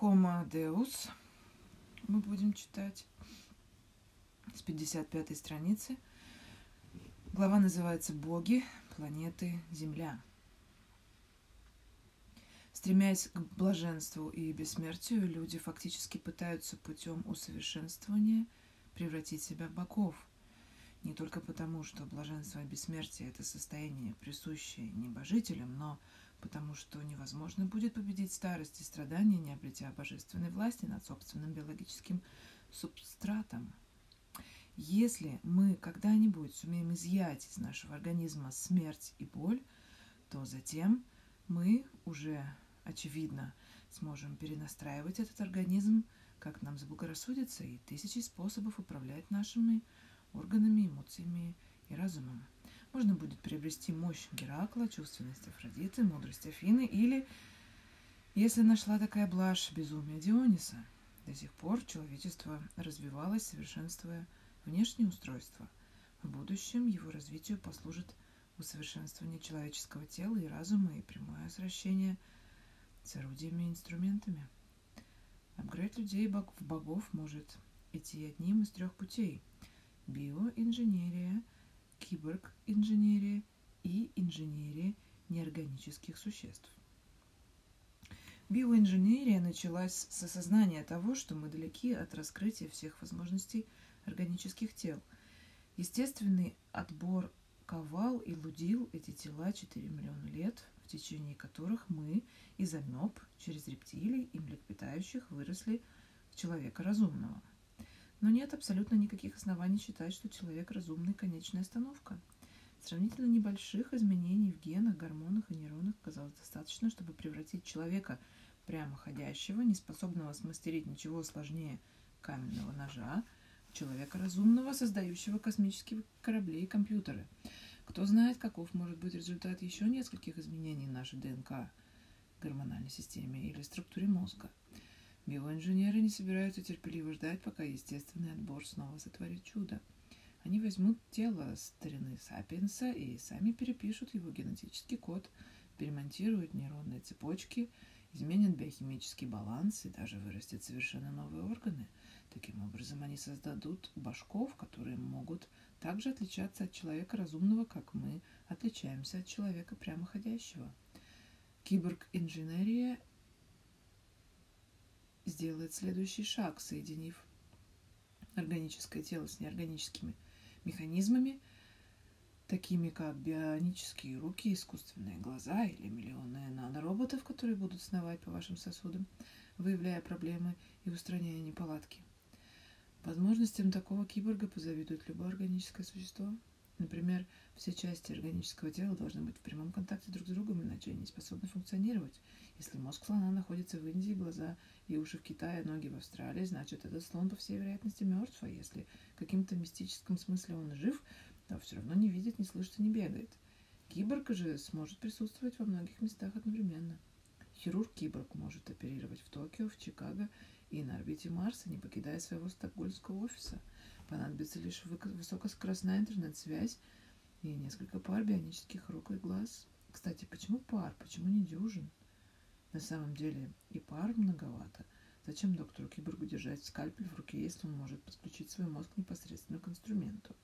Homo Deus мы будем читать с 55 страницы. Глава называется «Боги планеты Земля». Стремясь к блаженству и бессмертию, люди фактически пытаются путем усовершенствования превратить себя в богов. Не только потому, что блаженство и бессмертие – это состояние, присущее небожителям, но потому что невозможно будет победить старость и страдания, не обретя божественной власти над собственным биологическим субстратом. Если мы когда-нибудь сумеем изъять из нашего организма смерть и боль, то затем мы уже очевидно, сможем перенастраивать этот организм, как нам заблагорассудится, и тысячи способов управлять нашими органами, эмоциями и разумом. Можно будет приобрести мощь Геракла, чувственность Афродиты, мудрость Афины или, если нашла такая блажь, безумие Диониса. До сих пор человечество развивалось, совершенствуя внешнее устройство. В будущем его развитию послужит усовершенствование человеческого тела и разума и прямое сращение – с орудиями и инструментами. Апгрейд людей в богов может идти одним из трех путей. Биоинженерия, киборг-инженерия и инженерия неорганических существ. Биоинженерия началась с осознания того, что мы далеки от раскрытия всех возможностей органических тел. Естественный отбор ковал и лудил эти тела 4 миллиона лет в течение которых мы из амеб через рептилий и млекопитающих выросли в человека разумного. Но нет абсолютно никаких оснований считать, что человек разумный – конечная остановка. Сравнительно небольших изменений в генах, гормонах и нейронах казалось достаточно, чтобы превратить человека прямо ходящего, неспособного смастерить ничего сложнее каменного ножа, человека разумного, создающего космические корабли и компьютеры – кто знает, каков может быть результат еще нескольких изменений нашей ДНК, гормональной системе или структуре мозга. Биоинженеры не собираются терпеливо ждать, пока естественный отбор снова сотворит чудо. Они возьмут тело старины Сапиенса и сами перепишут его генетический код, перемонтируют нейронные цепочки, изменят биохимический баланс и даже вырастят совершенно новые органы. Таким образом, они создадут башков, которые могут также отличаться от человека разумного, как мы отличаемся от человека прямоходящего. Киборг-инженерия сделает следующий шаг, соединив органическое тело с неорганическими механизмами, такими как бионические руки, искусственные глаза или миллионы нанороботов, которые будут сновать по вашим сосудам, выявляя проблемы и устраняя неполадки. Возможностям такого киборга позавидует любое органическое существо. Например, все части органического тела должны быть в прямом контакте друг с другом, иначе они не способны функционировать. Если мозг слона находится в Индии, глаза и уши в Китае, ноги в Австралии, значит, этот слон, по всей вероятности, мертв. А если в каким-то мистическом смысле он жив, то все равно не видит, не слышит и не бегает. Киборг же сможет присутствовать во многих местах одновременно. Хирург-киборг может оперировать в Токио, в Чикаго и на орбите Марса, не покидая своего стокгольмского офиса. Понадобится лишь высокоскоростная интернет-связь и несколько пар бионических рук и глаз. Кстати, почему пар? Почему не дюжин? На самом деле и пар многовато. Зачем доктору Киборгу держать скальпель в руке, если он может подключить свой мозг непосредственно к инструменту?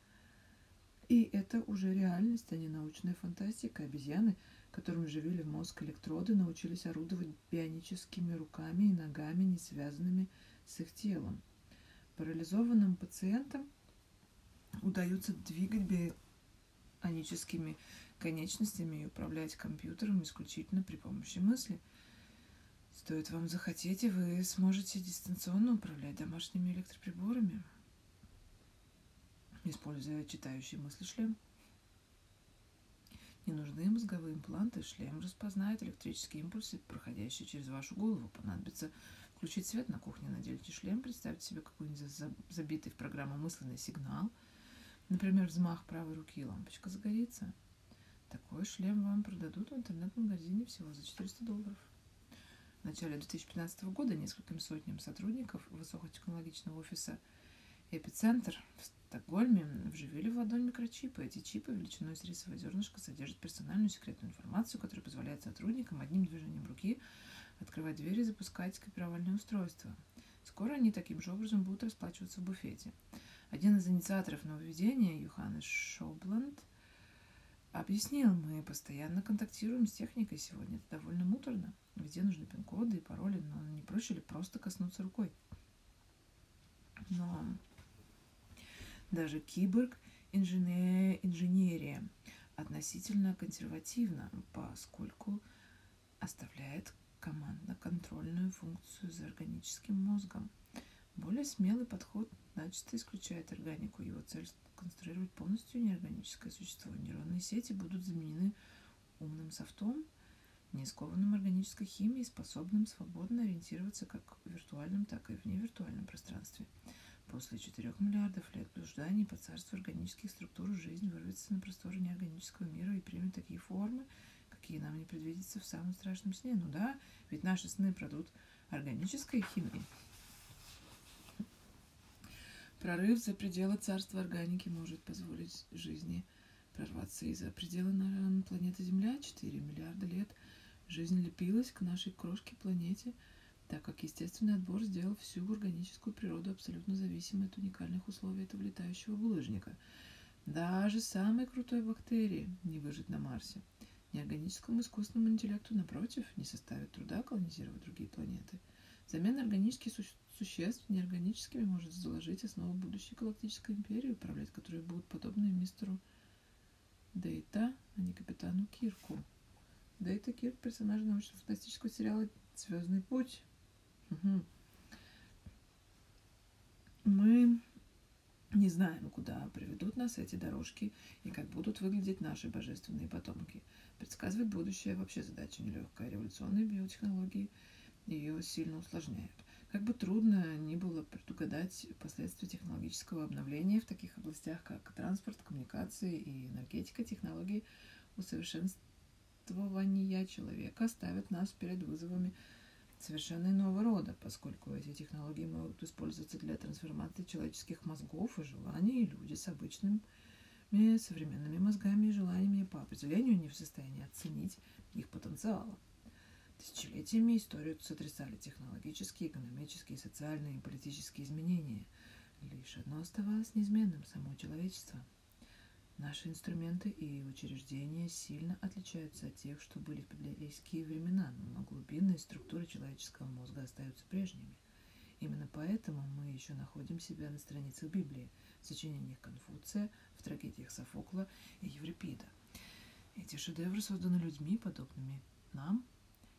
И это уже реальность, а не научная фантастика. Обезьяны – которым вживили в мозг электроды, научились орудовать бионическими руками и ногами, не связанными с их телом. Парализованным пациентам удается двигать бионическими конечностями и управлять компьютером исключительно при помощи мысли. Стоит вам захотеть, и вы сможете дистанционно управлять домашними электроприборами, используя читающий мысли шлем. Не нужны мозговые импланты, шлем распознает электрические импульсы, проходящие через вашу голову. Понадобится включить свет на кухне, наденьте шлем, представьте себе какой-нибудь забитый в программу мысленный сигнал. Например, взмах правой руки, и лампочка загорится. Такой шлем вам продадут в интернет-магазине всего за 400 долларов. В начале 2015 года нескольким сотням сотрудников высокотехнологичного офиса «Эпицентр» в Стокгольме вживили в ладонь микрочипы. Эти чипы величиной с рисовое зернышко содержат персональную секретную информацию, которая позволяет сотрудникам одним движением руки открывать двери и запускать копировальное устройство. Скоро они таким же образом будут расплачиваться в буфете. Один из инициаторов нововведения, Юханес Шобланд, объяснил, мы постоянно контактируем с техникой сегодня. Это довольно муторно. Везде нужны пин-коды и пароли, но не проще ли просто коснуться рукой? Но даже киборг инженерия относительно консервативна, поскольку оставляет командно-контрольную функцию за органическим мозгом. Более смелый подход начисто исключает органику. Его цель – конструировать полностью неорганическое существо. Нейронные сети будут заменены умным софтом, не скованным органической химией, способным свободно ориентироваться как в виртуальном, так и в невиртуальном пространстве. После 4 миллиардов лет блужданий по царству органических структур жизнь вырвется на просторы неорганического мира и примет такие формы, какие нам не предвидятся в самом страшном сне. Ну да, ведь наши сны продут органической химией. Прорыв за пределы царства органики может позволить жизни прорваться и за пределы на планеты Земля 4 миллиарда лет. Жизнь лепилась к нашей крошке планете – так как естественный отбор сделал всю органическую природу абсолютно зависимой от уникальных условий этого летающего булыжника. Даже самой крутой бактерии не выжить на Марсе. Неорганическому искусственному интеллекту, напротив, не составит труда колонизировать другие планеты. Замена органических су- существ неорганическими может заложить основу будущей галактической империи, управлять которой будут подобны мистеру Дейта, а не капитану Кирку. Дейта Кирк – персонаж научно-фантастического сериала «Звездный путь», Угу. Мы не знаем, куда приведут нас эти дорожки и как будут выглядеть наши божественные потомки. Предсказывать будущее вообще задача нелегкая. Революционные биотехнологии ее сильно усложняют. Как бы трудно ни было предугадать последствия технологического обновления в таких областях, как транспорт, коммуникации и энергетика, технологии усовершенствования человека ставят нас перед вызовами совершенно иного рода, поскольку эти технологии могут использоваться для трансформации человеческих мозгов и желаний, и люди с обычными современными мозгами и желаниями по определению не в состоянии оценить их потенциала. Тысячелетиями историю сотрясали технологические, экономические, социальные и политические изменения. Лишь одно оставалось неизменным – само человечество – Наши инструменты и учреждения сильно отличаются от тех, что были в библейские времена, но глубинные структуры человеческого мозга остаются прежними. Именно поэтому мы еще находим себя на страницах Библии, в сочинениях Конфуция, в трагедиях Софокла и Еврипида. Эти шедевры созданы людьми, подобными нам,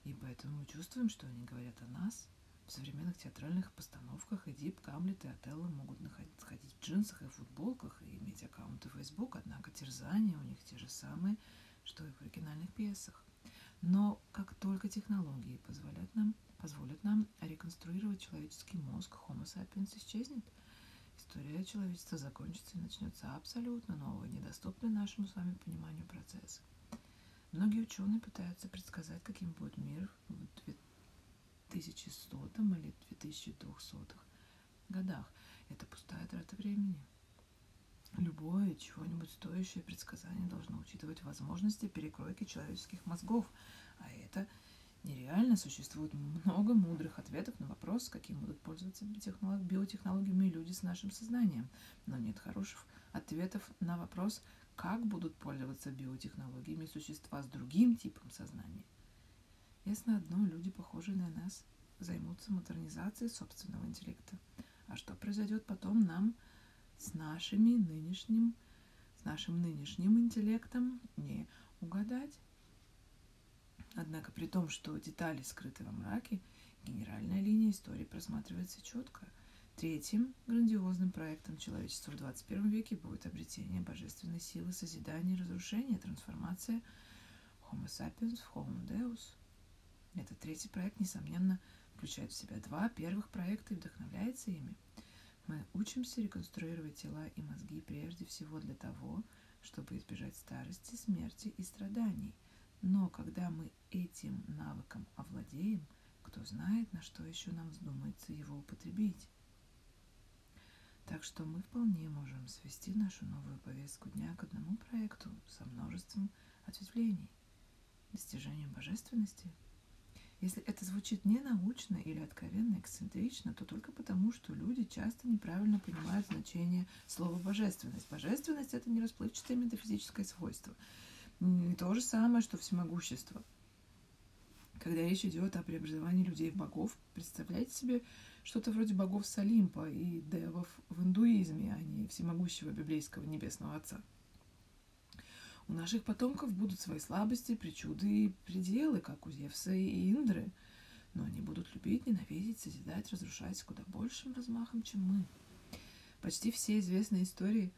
и поэтому мы чувствуем, что они говорят о нас – в современных театральных постановках Эдип, Гамлет и Отелло могут ходить в джинсах и футболках и иметь аккаунты в Facebook, однако терзания у них те же самые, что и в оригинальных пьесах. Но как только технологии позволят нам, позволят нам реконструировать человеческий мозг, Homo sapiens исчезнет. История человечества закончится и начнется абсолютно новый, недоступный нашему с вами пониманию процесс. Многие ученые пытаются предсказать, каким будет мир в 2100 или 2200 годах. Это пустая трата времени. Любое чего-нибудь стоящее предсказание должно учитывать возможности перекройки человеческих мозгов, а это нереально. Существует много мудрых ответов на вопрос, каким будут пользоваться биотехнологиями люди с нашим сознанием. Но нет хороших ответов на вопрос, как будут пользоваться биотехнологиями существа с другим типом сознания. Ясно одно, люди, похожие на нас, займутся модернизацией собственного интеллекта. А что произойдет потом нам с нашими нынешним, с нашим нынешним интеллектом, не угадать. Однако при том, что детали скрыты во мраке, генеральная линия истории просматривается четко. Третьим грандиозным проектом человечества в 21 веке будет обретение божественной силы созидания и разрушения, трансформация Homo sapiens в Homo Deus – этот третий проект, несомненно, включает в себя два первых проекта и вдохновляется ими. Мы учимся реконструировать тела и мозги прежде всего для того, чтобы избежать старости, смерти и страданий. Но когда мы этим навыком овладеем, кто знает, на что еще нам вздумается его употребить. Так что мы вполне можем свести нашу новую повестку дня к одному проекту со множеством ответвлений. Достижением божественности – Если это звучит ненаучно или откровенно эксцентрично, то только потому, что люди часто неправильно понимают значение слова «божественность». Божественность – это не расплывчатое метафизическое свойство. Не то же самое, что всемогущество. Когда речь идет о преобразовании людей в богов, представляете себе что-то вроде богов с и девов в индуизме, а не всемогущего библейского небесного отца. У наших потомков будут свои слабости, причуды и пределы, как у Зевса и Индры, но они будут любить, ненавидеть, созидать, разрушать с куда большим размахом, чем мы. Почти все известные истории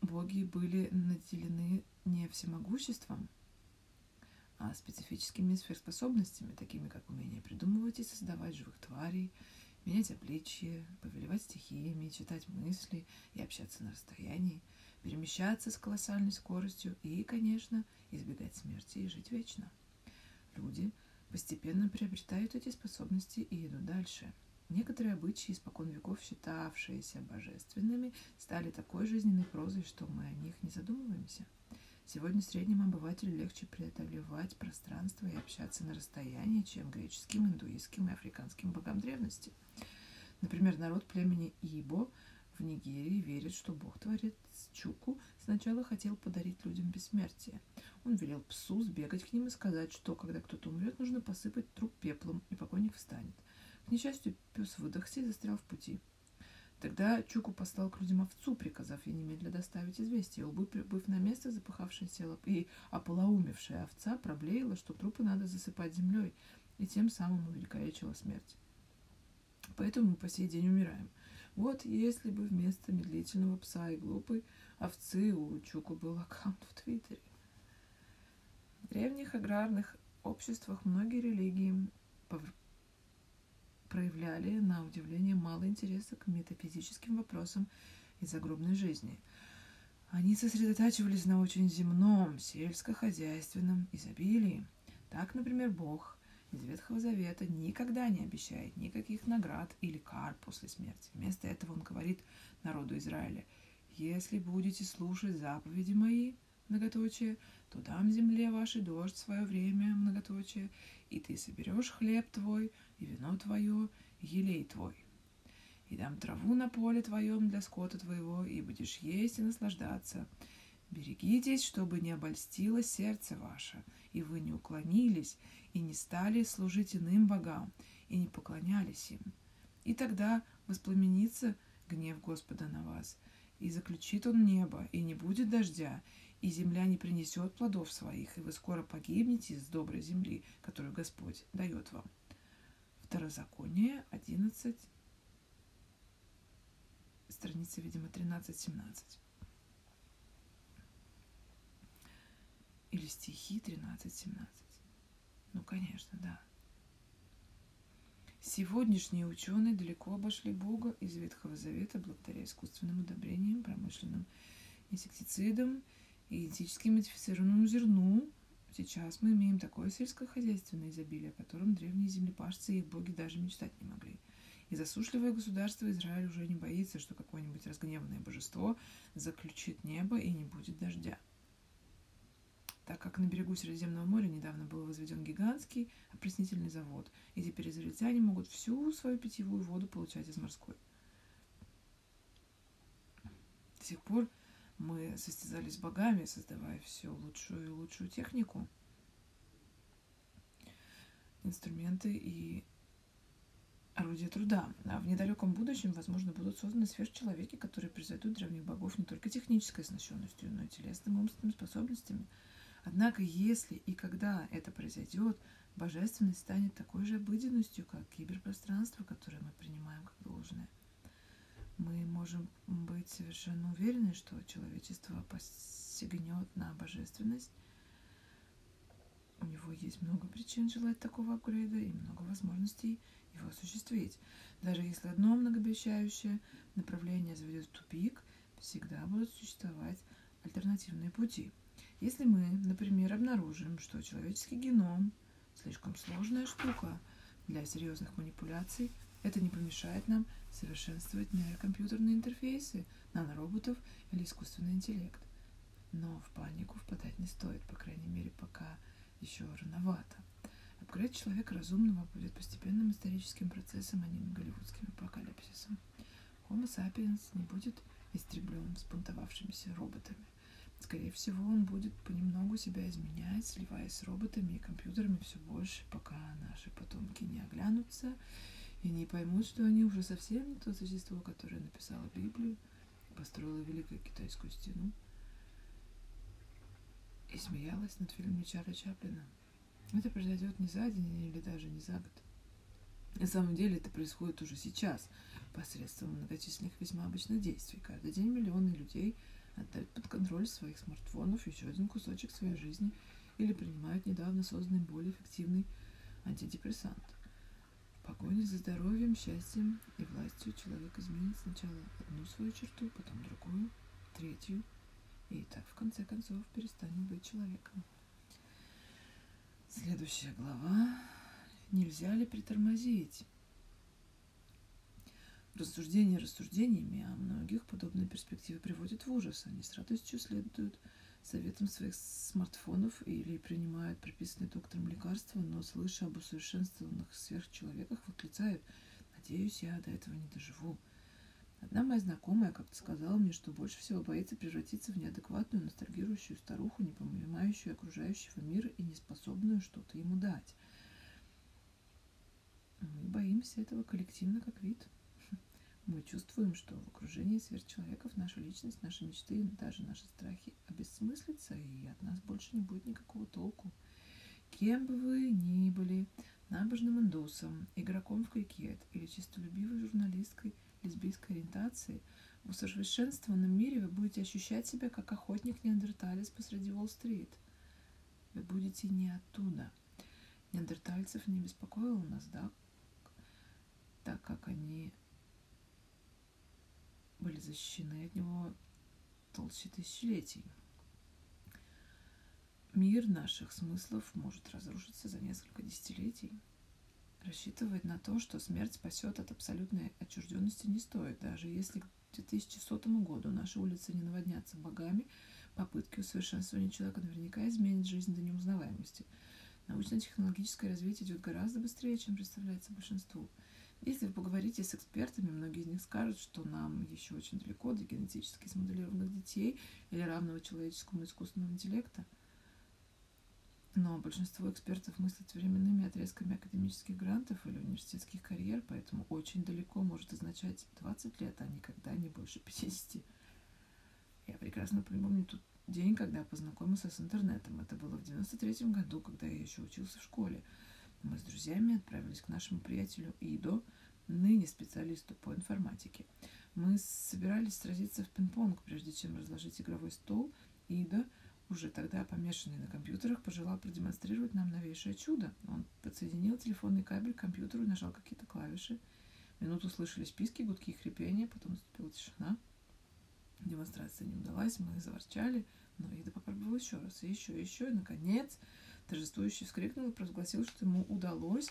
боги были наделены не всемогуществом, а специфическими сверхспособностями, такими как умение придумывать и создавать живых тварей, менять обличье, повелевать стихиями, читать мысли и общаться на расстоянии – перемещаться с колоссальной скоростью и, конечно, избегать смерти и жить вечно. Люди постепенно приобретают эти способности и идут дальше. Некоторые обычаи, испокон веков считавшиеся божественными, стали такой жизненной прозой, что мы о них не задумываемся. Сегодня среднему обывателю легче преодолевать пространство и общаться на расстоянии, чем греческим, индуистским и африканским богам древности. Например, народ племени Ибо – в Нигерии верят, что бог-творец Чуку сначала хотел подарить людям бессмертие. Он велел псу сбегать к ним и сказать, что когда кто-то умрет, нужно посыпать труп пеплом, и покойник встанет. К несчастью, пес выдохся и застрял в пути. Тогда Чуку послал к людям овцу, приказав ей немедля доставить известие. Убыв, прибыв на место, запыхавшаяся и ополоумевшая овца проблеяла, что трупы надо засыпать землей, и тем самым увеликолечила смерть. Поэтому мы по сей день умираем – вот если бы вместо медлительного пса и глупой овцы у Чуку был аккаунт в Твиттере. В древних аграрных обществах многие религии проявляли, на удивление, мало интереса к метафизическим вопросам и загробной жизни. Они сосредотачивались на очень земном, сельскохозяйственном изобилии. Так, например, Бог из Ветхого Завета никогда не обещает никаких наград или кар после смерти. Вместо этого он говорит народу Израиля, «Если будете слушать заповеди мои, многоточие, то дам земле вашей дождь свое время, многоточие, и ты соберешь хлеб твой, и вино твое, и елей твой. И дам траву на поле твоем для скота твоего, и будешь есть и наслаждаться. Берегитесь, чтобы не обольстилось сердце ваше, и вы не уклонились, и не стали служить иным богам, и не поклонялись им. И тогда воспламенится гнев Господа на вас, и заключит он небо, и не будет дождя, и земля не принесет плодов своих, и вы скоро погибнете с доброй земли, которую Господь дает вам. Второзаконие 11, страница, видимо, 13-17. Или стихи 13-17. Ну, конечно, да. Сегодняшние ученые далеко обошли Бога из Ветхого Завета благодаря искусственным удобрениям, промышленным инсектицидам и этически модифицированному зерну. Сейчас мы имеем такое сельскохозяйственное изобилие, о котором древние землепашцы и их боги даже мечтать не могли. И засушливое государство Израиль уже не боится, что какое-нибудь разгневанное божество заключит небо и не будет дождя так как на берегу Средиземного моря недавно был возведен гигантский опреснительный завод, и теперь израильтяне могут всю свою питьевую воду получать из морской. До сих пор мы состязались с богами, создавая все лучшую и лучшую технику, инструменты и орудия труда. А в недалеком будущем, возможно, будут созданы сверхчеловеки, которые превзойдут древних богов не только технической оснащенностью, но и телесными умственными способностями – Однако, если и когда это произойдет, божественность станет такой же обыденностью, как киберпространство, которое мы принимаем как должное. Мы можем быть совершенно уверены, что человечество посягнет на божественность. У него есть много причин желать такого апгрейда и много возможностей его осуществить. Даже если одно многообещающее направление заведет в тупик, всегда будут существовать альтернативные пути – если мы, например, обнаружим, что человеческий геном слишком сложная штука для серьезных манипуляций, это не помешает нам совершенствовать нейрокомпьютерные интерфейсы, нанороботов или искусственный интеллект. Но в панику впадать не стоит, по крайней мере, пока еще рановато. Апгрейд человека разумного будет постепенным историческим процессом, а не голливудским апокалипсисом. Homo sapiens не будет истреблен спунтовавшимися роботами. Скорее всего, он будет понемногу себя изменять, сливаясь с роботами и компьютерами все больше, пока наши потомки не оглянутся и не поймут, что они уже совсем не то существо, которое написало Библию, построило Великую Китайскую стену и смеялась над фильмом Чарли Чаплина. Это произойдет не за день или даже не за год. На самом деле это происходит уже сейчас, посредством многочисленных весьма обычных действий. Каждый день миллионы людей – отдают под контроль своих смартфонов еще один кусочек своей жизни или принимают недавно созданный более эффективный антидепрессант. В погоне за здоровьем, счастьем и властью человек изменит сначала одну свою черту, потом другую, третью, и так в конце концов перестанет быть человеком. Следующая глава. Нельзя ли притормозить? Рассуждения рассуждениями, а многих подобные перспективы приводят в ужас. Они с радостью следуют советам своих смартфонов или принимают прописанные доктором лекарства, но, слыша об усовершенствованных сверхчеловеках, восклицают «Надеюсь, я до этого не доживу». Одна моя знакомая как-то сказала мне, что больше всего боится превратиться в неадекватную, ностальгирующую старуху, не понимающую окружающего мира и не способную что-то ему дать. Мы боимся этого коллективно как вид. Мы чувствуем, что в окружении сверхчеловеков наша личность, наши мечты даже наши страхи обесмыслятся, и от нас больше не будет никакого толку. Кем бы вы ни были, набожным индусом, игроком в крикет или чистолюбивой журналисткой лесбийской ориентации, в усовершенствованном мире вы будете ощущать себя как охотник-неандерталец посреди Уолл-стрит. Вы будете не оттуда. Неандертальцев не беспокоило нас, да, так как они были защищены от него толще тысячелетий. Мир наших смыслов может разрушиться за несколько десятилетий. Рассчитывать на то, что смерть спасет от абсолютной отчужденности не стоит. Даже если к 2100 году наши улицы не наводнятся богами, попытки усовершенствования человека наверняка изменят жизнь до неузнаваемости. Научно-технологическое развитие идет гораздо быстрее, чем представляется большинству. Если вы поговорите с экспертами, многие из них скажут, что нам еще очень далеко до генетически смоделированных детей или равного человеческому искусственного интеллекта. Но большинство экспертов мыслят временными отрезками академических грантов или университетских карьер, поэтому очень далеко может означать 20 лет, а никогда не больше 50. Я прекрасно помню тот день, когда познакомился с интернетом. Это было в 93 году, когда я еще учился в школе. Мы с друзьями отправились к нашему приятелю Идо, ныне специалисту по информатике. Мы собирались сразиться в пинг-понг, прежде чем разложить игровой стол. Ида, уже тогда помешанный на компьютерах, пожелал продемонстрировать нам новейшее чудо. Он подсоединил телефонный кабель к компьютеру и нажал какие-то клавиши. Минуту слышали списки, гудки и хрипения, потом наступила тишина. Демонстрация не удалась, мы заворчали, но Ида попробовал еще раз, и еще, и еще, и, наконец, торжествующе вскрикнул и провозгласил, что ему удалось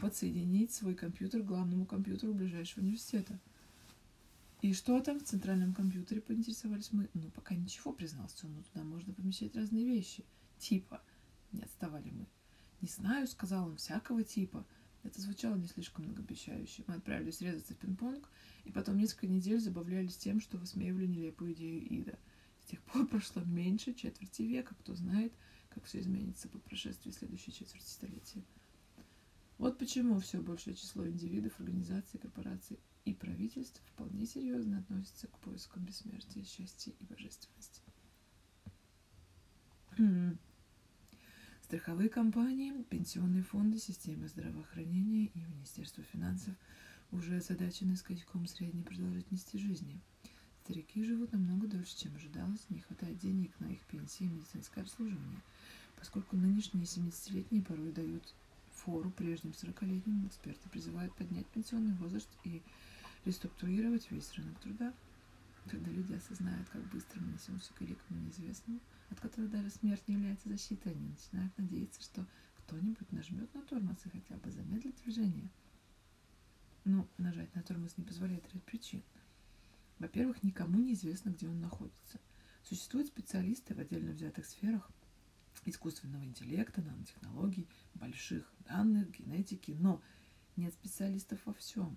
подсоединить свой компьютер к главному компьютеру ближайшего университета. И что там в центральном компьютере, поинтересовались мы. Ну, пока ничего, признался он, но туда можно помещать разные вещи. Типа, не отставали мы. Не знаю, сказал он, всякого типа. Это звучало не слишком многообещающе. Мы отправились резаться в пинг-понг, и потом несколько недель забавлялись тем, что высмеивали нелепую идею Ида. С тех пор прошло меньше четверти века, кто знает, как все изменится по прошествии следующей четверти столетия. Вот почему все большее число индивидов, организаций, корпораций и правительств вполне серьезно относятся к поискам бессмертия, счастья и божественности. Страховые компании, пенсионные фонды, системы здравоохранения и Министерство финансов уже озадачены скачком средней продолжительности жизни. Старики живут намного дольше, чем ожидалось, не хватает денег на их пенсии и медицинское обслуживание – Поскольку нынешние 70-летние порой дают фору прежним 40-летним, эксперты призывают поднять пенсионный возраст и реструктурировать весь рынок труда. Когда люди осознают, как быстро мы несемся к великому неизвестному, от которого даже смерть не является защитой, они начинают надеяться, что кто-нибудь нажмет на тормоз и хотя бы замедлит движение. Но ну, нажать на тормоз не позволяет ряд причин. Во-первых, никому не известно, где он находится. Существуют специалисты в отдельно взятых сферах, искусственного интеллекта, нанотехнологий, больших данных, генетики, но нет специалистов во всем.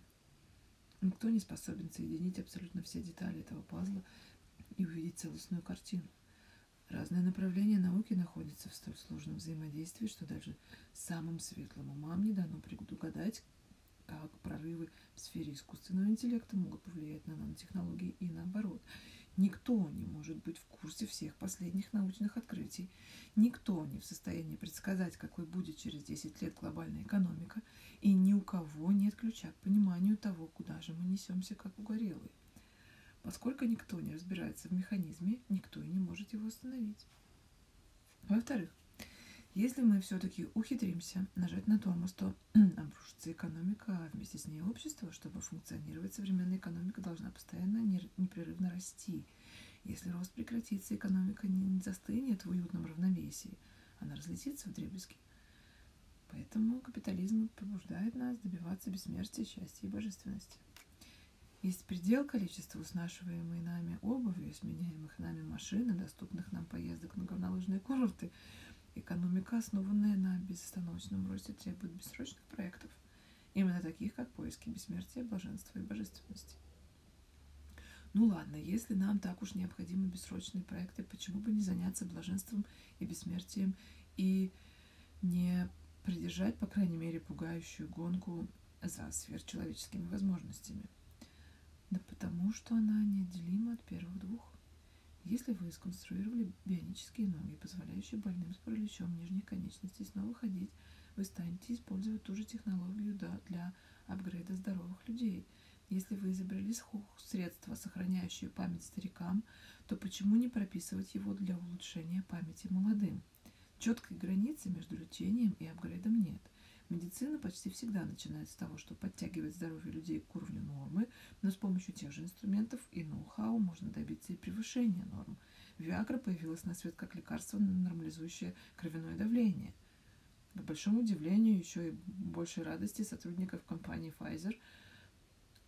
Никто не способен соединить абсолютно все детали этого пазла и увидеть целостную картину. Разные направления науки находятся в столь сложном взаимодействии, что даже самым светлым умам не дано предугадать, как прорывы в сфере искусственного интеллекта могут повлиять на нанотехнологии и наоборот. Никто не может быть в курсе всех последних научных открытий. Никто не в состоянии предсказать, какой будет через 10 лет глобальная экономика, и ни у кого нет ключа к пониманию того, куда же мы несемся, как угорелые. Поскольку никто не разбирается в механизме, никто и не может его остановить. Во-вторых, если мы все-таки ухитримся нажать на тормоз, то обрушится экономика, а вместе с ней общество. Чтобы функционировать, современная экономика должна постоянно непрерывно расти. Если рост прекратится, экономика не застынет в уютном равновесии, она разлетится в дребезги. Поэтому капитализм побуждает нас добиваться бессмертия, счастья и божественности. Есть предел количества снашиваемой нами обуви, сменяемых нами машин и доступных нам поездок на горнолыжные курорты. Экономика, основанная на безостановочном росте, требует бессрочных проектов, именно таких, как поиски бессмертия, блаженства и божественности. Ну ладно, если нам так уж необходимы бессрочные проекты, почему бы не заняться блаженством и бессмертием и не придержать, по крайней мере, пугающую гонку за сверхчеловеческими возможностями – да потому что она неотделима от первых двух. Если вы сконструировали бионические ноги, позволяющие больным с параличом нижних конечностей снова ходить, вы станете использовать ту же технологию для апгрейда здоровых людей. Если вы изобрели средство, сохраняющее память старикам, то почему не прописывать его для улучшения памяти молодым? Четкой границы между лечением и апгрейдом нет – Медицина почти всегда начинает с того, что подтягивает здоровье людей к уровню нормы, но с помощью тех же инструментов и ноу-хау можно добиться и превышения норм. Виагра появилась на свет как лекарство, нормализующее кровяное давление. К большому удивлению, еще и большей радости сотрудников компании Pfizer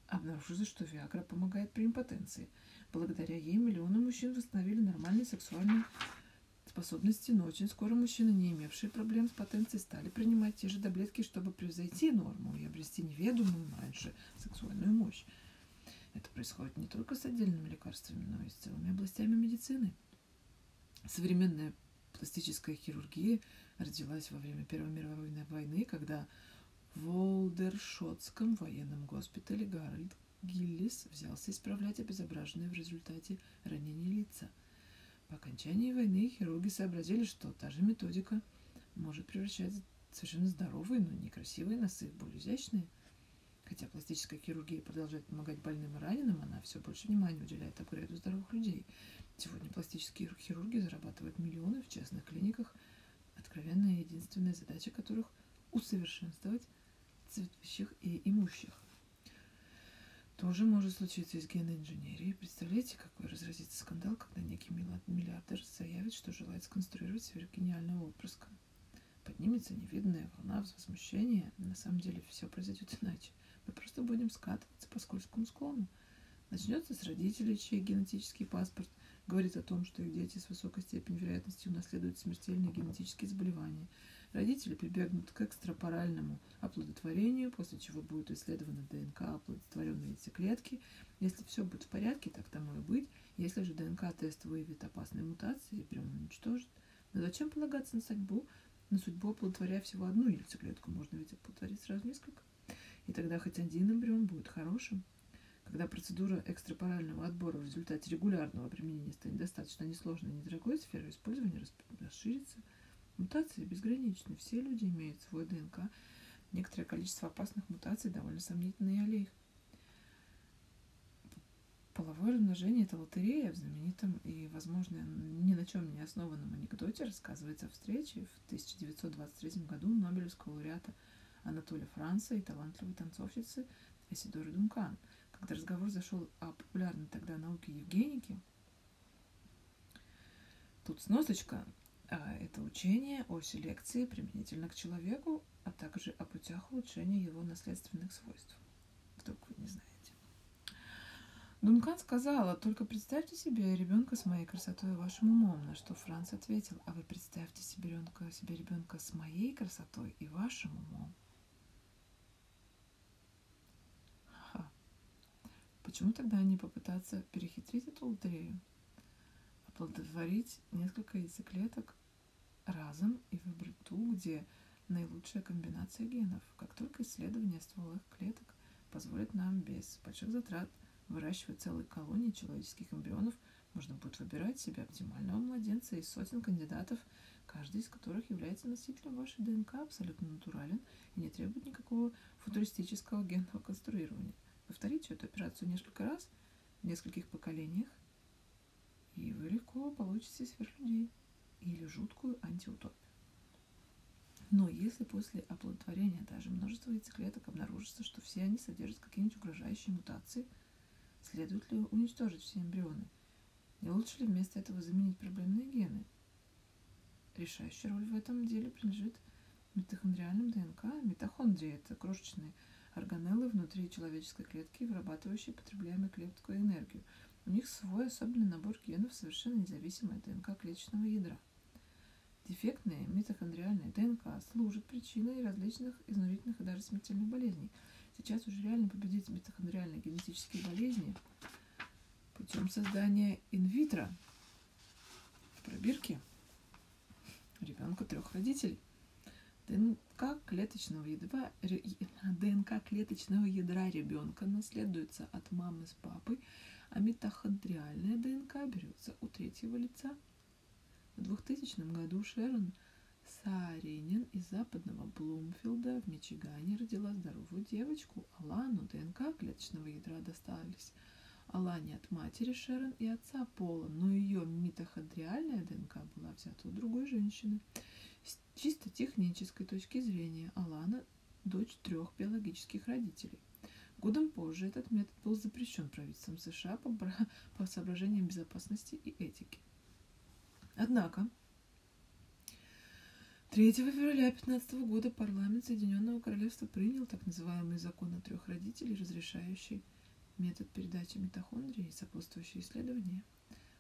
обнаружили, что Виагра помогает при импотенции. Благодаря ей миллионы мужчин восстановили нормальный сексуальный способности, но очень скоро мужчины, не имевшие проблем с потенцией, стали принимать те же таблетки, чтобы превзойти норму и обрести неведомую раньше сексуальную мощь. Это происходит не только с отдельными лекарствами, но и с целыми областями медицины. Современная пластическая хирургия родилась во время Первой мировой войны, когда в Волдершотском военном госпитале Гарольд Гиллис взялся исправлять обезображенные в результате ранения лица – по окончании войны хирурги сообразили, что та же методика может превращать совершенно здоровые, но некрасивые носы в более изящные. Хотя пластическая хирургия продолжает помогать больным и раненым, она все больше внимания уделяет апгрейду здоровых людей. Сегодня пластические хирурги зарабатывают миллионы в частных клиниках, откровенная единственная задача которых – усовершенствовать цветущих и имущих тоже может случиться из генной инженерии. Представляете, какой разразится скандал, когда некий миллиардер заявит, что желает сконструировать сверхгениального отпрыска. Поднимется невиданная волна возмущения. На самом деле все произойдет иначе. Мы просто будем скатываться по скользкому склону. Начнется с родителей, чей генетический паспорт говорит о том, что их дети с высокой степенью вероятности унаследуют смертельные генетические заболевания – Родители прибегнут к экстрапоральному оплодотворению, после чего будет исследована ДНК оплодотворенной яйцеклетки. Если все будет в порядке, так тому и быть. Если же ДНК-тест выявит опасные мутации, прям уничтожит. Но зачем полагаться на судьбу? На судьбу оплодотворяя всего одну яйцеклетку, можно ведь оплодотворить сразу несколько. И тогда хоть один эмбрион будет хорошим. Когда процедура экстрапорального отбора в результате регулярного применения станет достаточно несложной и недорогой, сфера использования расширится – Мутации безграничны. Все люди имеют свой ДНК. Некоторое количество опасных мутаций довольно сомнительные аллеи. Половое размножение – это лотерея в знаменитом и, возможно, ни на чем не основанном анекдоте рассказывается о встрече в 1923 году Нобелевского лауреата Анатолия Франца и талантливой танцовщицы Эсидоры Дункан. Когда разговор зашел о популярной тогда науке Евгеники, тут сносочка, это учение о селекции применительно к человеку, а также о путях улучшения его наследственных свойств. Вдруг вы не знаете. Дункан сказала, только представьте себе ребенка с моей красотой и вашим умом, на что Франц ответил, а вы представьте себе ребенка, себе ребенка с моей красотой и вашим умом. Почему тогда не попытаться перехитрить эту лотерею? Оплодотворить несколько яйцеклеток разом и выбрать ту, где наилучшая комбинация генов. Как только исследование стволовых клеток позволит нам без больших затрат выращивать целые колонии человеческих эмбрионов, можно будет выбирать себе оптимального младенца из сотен кандидатов, каждый из которых является носителем вашей ДНК, абсолютно натурален и не требует никакого футуристического генного конструирования. Повторите эту операцию несколько раз в нескольких поколениях, и вы легко получите сверхлюдей или жуткую антиутопию. Но если после оплодотворения даже множество яйцеклеток обнаружится, что все они содержат какие-нибудь угрожающие мутации – Следует ли уничтожить все эмбрионы? Не лучше ли вместо этого заменить проблемные гены? Решающая роль в этом деле принадлежит митохондриальным ДНК. Митохондрии – это крошечные органеллы внутри человеческой клетки, вырабатывающие потребляемую клетку энергию. У них свой особенный набор генов, совершенно независимый от ДНК клеточного ядра. Дефектные митохондриальные ДНК служат причиной различных изнурительных и даже смертельных болезней – Сейчас уже реально победить митохондриальные генетические болезни путем создания инвитро в пробирке ребенка трех родителей. ДНК клеточного ядра, ДНК клеточного ядра ребенка наследуется от мамы с папой, а митохондриальная ДНК берется у третьего лица. В 2000 году Шерон Сааринин из западного Блумфилда в Мичигане родила здоровую девочку. Алану ДНК клеточного ядра достались Алане от матери Шерон и отца Пола, но ее митохондриальная ДНК была взята у другой женщины. С чисто технической точки зрения Алана – дочь трех биологических родителей. Годом позже этот метод был запрещен правительством США по, по соображениям безопасности и этики. Однако 3 февраля 2015 года парламент Соединенного Королевства принял так называемый закон о трех родителей, разрешающий метод передачи митохондрии и сопутствующие исследования.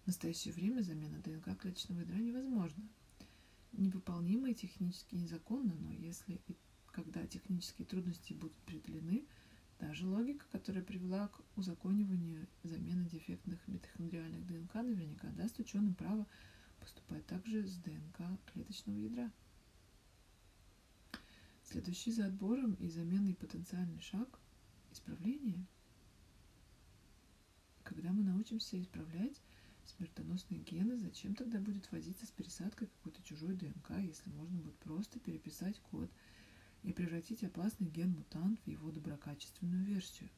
В настоящее время замена ДНК клеточного ядра невозможна. Невыполнимо и технически незаконно, но если и когда технические трудности будут преодолены, даже логика, которая привела к узакониванию замены дефектных митохондриальных ДНК, наверняка даст ученым право поступать также с ДНК клеточного ядра. Следующий за отбором и заменой потенциальный шаг – исправление. Когда мы научимся исправлять смертоносные гены, зачем тогда будет возиться с пересадкой какой-то чужой ДНК, если можно будет просто переписать код и превратить опасный ген-мутант в его доброкачественную версию?